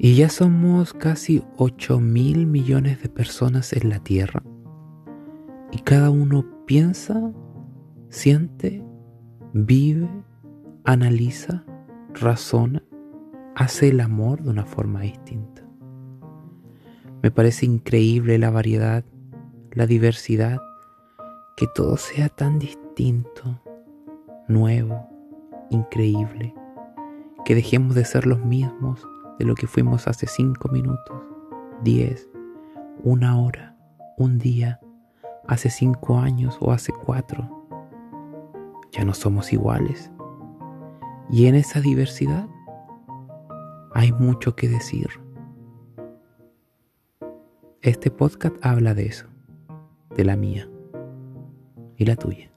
Y ya somos casi 8 mil millones de personas en la Tierra. Y cada uno piensa, siente, vive, analiza, razona, hace el amor de una forma distinta. Me parece increíble la variedad, la diversidad, que todo sea tan distinto, nuevo, increíble, que dejemos de ser los mismos de lo que fuimos hace cinco minutos, diez, una hora, un día, hace cinco años o hace cuatro. Ya no somos iguales. Y en esa diversidad hay mucho que decir. Este podcast habla de eso, de la mía y la tuya.